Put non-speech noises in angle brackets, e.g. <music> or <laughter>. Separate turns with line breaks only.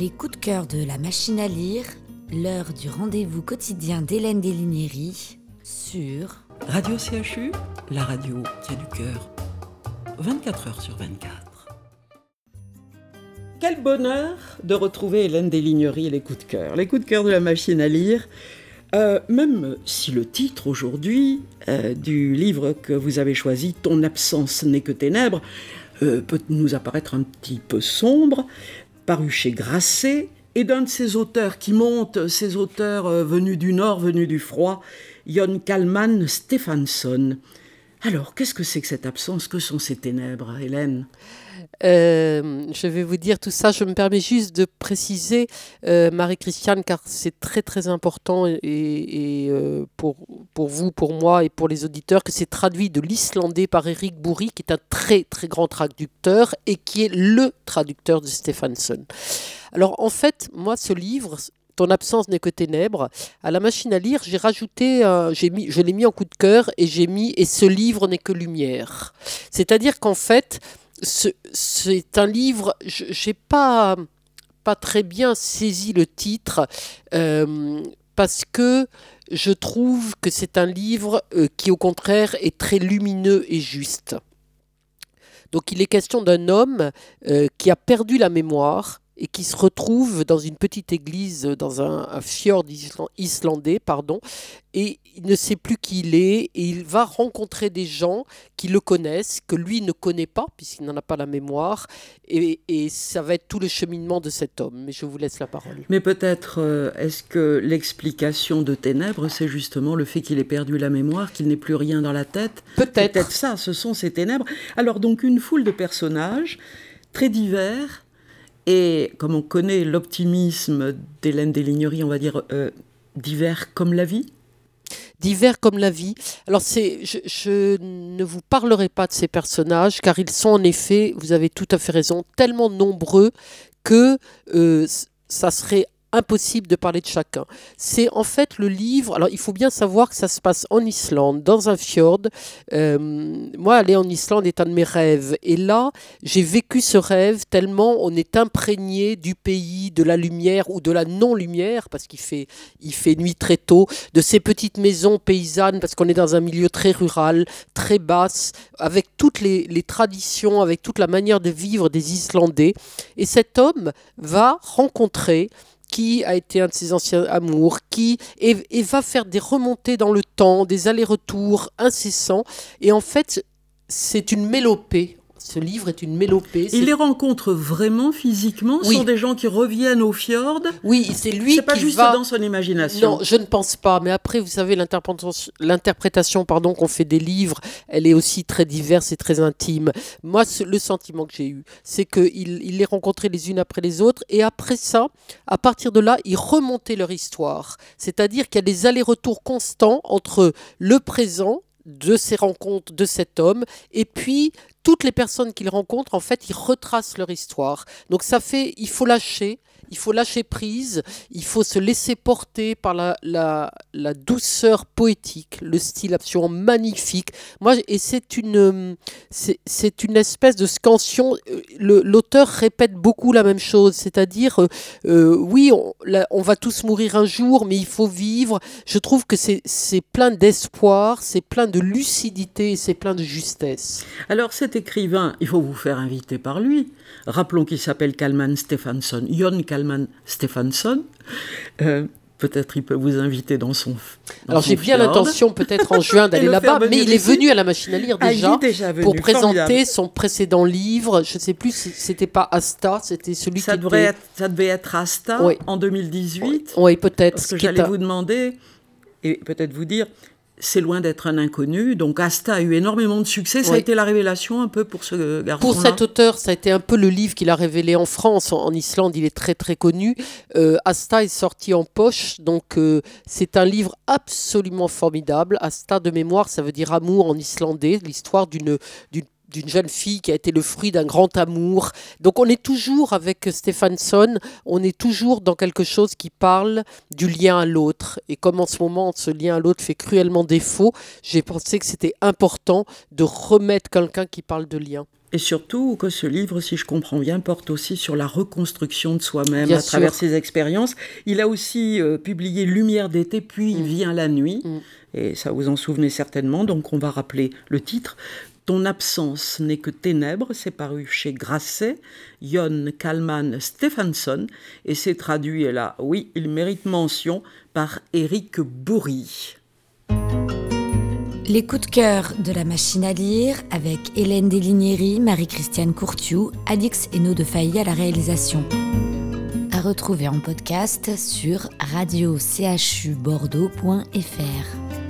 Les coups de cœur de la machine à lire, l'heure du rendez-vous quotidien d'Hélène Delignery sur
Radio CHU, la radio qui a du cœur. 24 heures sur 24. Quel bonheur de retrouver Hélène Delignery et les coups de cœur. Les coups de cœur de la machine à lire. Euh, même si le titre aujourd'hui euh, du livre que vous avez choisi, Ton absence n'est que ténèbres, euh, peut nous apparaître un petit peu sombre, paru chez Grasset, et d'un de ces auteurs qui montent, ces auteurs venus du Nord, venus du froid, Jon Kalman Stefansson. Alors, qu'est-ce que c'est que cette absence? Que sont ces ténèbres, Hélène?
Euh, je vais vous dire tout ça. Je me permets juste de préciser, euh, Marie-Christiane, car c'est très très important et, euh, pour, pour vous, pour moi et pour les auditeurs, que c'est traduit de l'islandais par Eric Bourri, qui est un très très grand traducteur et qui est le traducteur de Stephenson. Alors en fait, moi, ce livre, ton absence n'est que ténèbres. À la machine à lire, j'ai rajouté, j'ai mis, je l'ai mis en coup de cœur et j'ai mis et ce livre n'est que lumière. C'est-à-dire qu'en fait, c'est un livre, je n'ai pas, pas très bien saisi le titre euh, parce que je trouve que c'est un livre euh, qui au contraire est très lumineux et juste. Donc il est question d'un homme euh, qui a perdu la mémoire et qui se retrouve dans une petite église, dans un, fjord islandais, pardon, et il ne sait plus qui il est, et il va rencontrer des gens qui le connaissent, que lui ne connaît pas, puisqu'il n'en a pas la mémoire, et, ça va être tout le cheminement de cet homme. Mais je vous laisse la parole.
Mais peut-être, euh, est-ce que l'explication de ténèbres, c'est justement le fait qu'il ait perdu la mémoire, qu'il n'ait plus rien dans la tête?
Peut-être.
Peut-être ça, ce sont ces ténèbres. Alors donc une foule de personnages très divers, et comme on connaît l'optimisme d'Hélène Delignery, on va dire euh, divers comme la vie
divers comme la vie. Alors c'est, je, ne vous parlerai pas de ces personnages car ils sont en effet, vous avez tout à fait raison, tellement nombreux que euh, ça serait impossible de parler de chacun. C'est en fait le livre. Alors il faut bien savoir que ça se passe en Islande, dans un fjord. Euh, moi, aller en Islande est un de mes rêves. Et là, j'ai vécu ce rêve tellement on est imprégné du pays, de la lumière ou de la non-lumière, parce qu'il fait, il fait nuit très tôt, de ces petites maisons paysannes, parce qu'on est dans un milieu très rural, très basse, avec toutes les, les traditions, avec toute la manière de vivre des Islandais. Et cet homme va rencontrer qui a été un de ses anciens amours, qui et, va faire des remontées dans le temps, des allers-retours incessants. Et en fait, c'est une mélopée ce livre est une mélopée.
Il les rencontre vraiment physiquement Ce sont des gens qui reviennent au fjord
Oui, c'est lui
C'est pas juste dans son imagination.
Non, je ne pense pas. Mais après, vous savez, l'interprétation pardon, qu'on fait des livres, elle est aussi très diverse et très intime. Moi, le sentiment que j'ai eu, c'est qu'il il les rencontrait les unes après les autres. Et après ça, à partir de là, ils remontaient leur histoire. C'est-à-dire qu'il y a des allers-retours constants entre le présent de ces rencontres de cet homme et puis toutes les personnes qu'il rencontre, en fait, ils retracent leur histoire. Donc ça fait, il faut lâcher, il faut lâcher prise, il faut se laisser porter par la, douceur poétique, le style absolument magnifique. Moi, et c'est une, c'est une espèce de scansion. Euh, l'auteur répète beaucoup la même chose, c'est-à-dire, euh, euh, oui, on, va tous mourir un jour, mais il faut vivre. Je trouve que c'est plein d'espoir, c'est plein de lucidité et c'est plein de justesse.
Alors cet écrivain, il faut vous faire inviter par lui. Rappelons qu'il s'appelle Kalman Stefansson, Jon Kalman Stefansson. Euh, peut-être il peut vous inviter dans son.
Alors j'ai bien l'intention, peut-être en <laughs> juin, d'aller là-bas, mais il est venu à la machine à lire ah, déjà, pour présenter son précédent livre. Je ne sais plus, c'était pas Asta, c'était celui
ça
qui
devrait être, Ça devait être Asta en 2018.
Oui, peut-être.
Parce que j'allais vous demander, et peut-être vous dire, c'est loin d'être un inconnu. Donc Asta a eu énormément de succès. Ça a été la révélation un peu pour ce garçon.
Pour cet auteur, ça a été un peu le livre qu'il a révélé en France. En, Islande, il est très très connu. Euh, Asta est sorti en poche, donc euh, c'est un livre absolument formidable. Asta de mémoire, ça veut dire amour en islandais, l'histoire d'une d'une jeune fille qui a été le fruit d'un grand amour. Donc on est toujours avec Stephenson, on est toujours dans quelque chose qui parle du lien à l'autre. Et comme en ce moment ce lien à l'autre fait cruellement défaut, j'ai pensé que c'était important de remettre quelqu'un qui parle de lien.
Et surtout que ce livre, si je comprends bien, porte aussi sur la reconstruction de soi-même à travers ses expériences. Il a aussi euh, publié Lumière d'été, puis mm. Vient la nuit. Mm. Et ça vous en souvenez certainement, donc on va rappeler le titre. Ton absence n'est que ténèbres, c'est paru chez Grasset, Jon Kalman Stephenson, et c'est traduit, et là, oui, il mérite mention, par Éric Bourri.
Les coups de cœur de la machine à lire avec Hélène Delignéry, Marie-Christiane Courtiou, Alix Hainaut de Failly à la réalisation. À retrouver en podcast sur radio-chu-bordeaux.fr.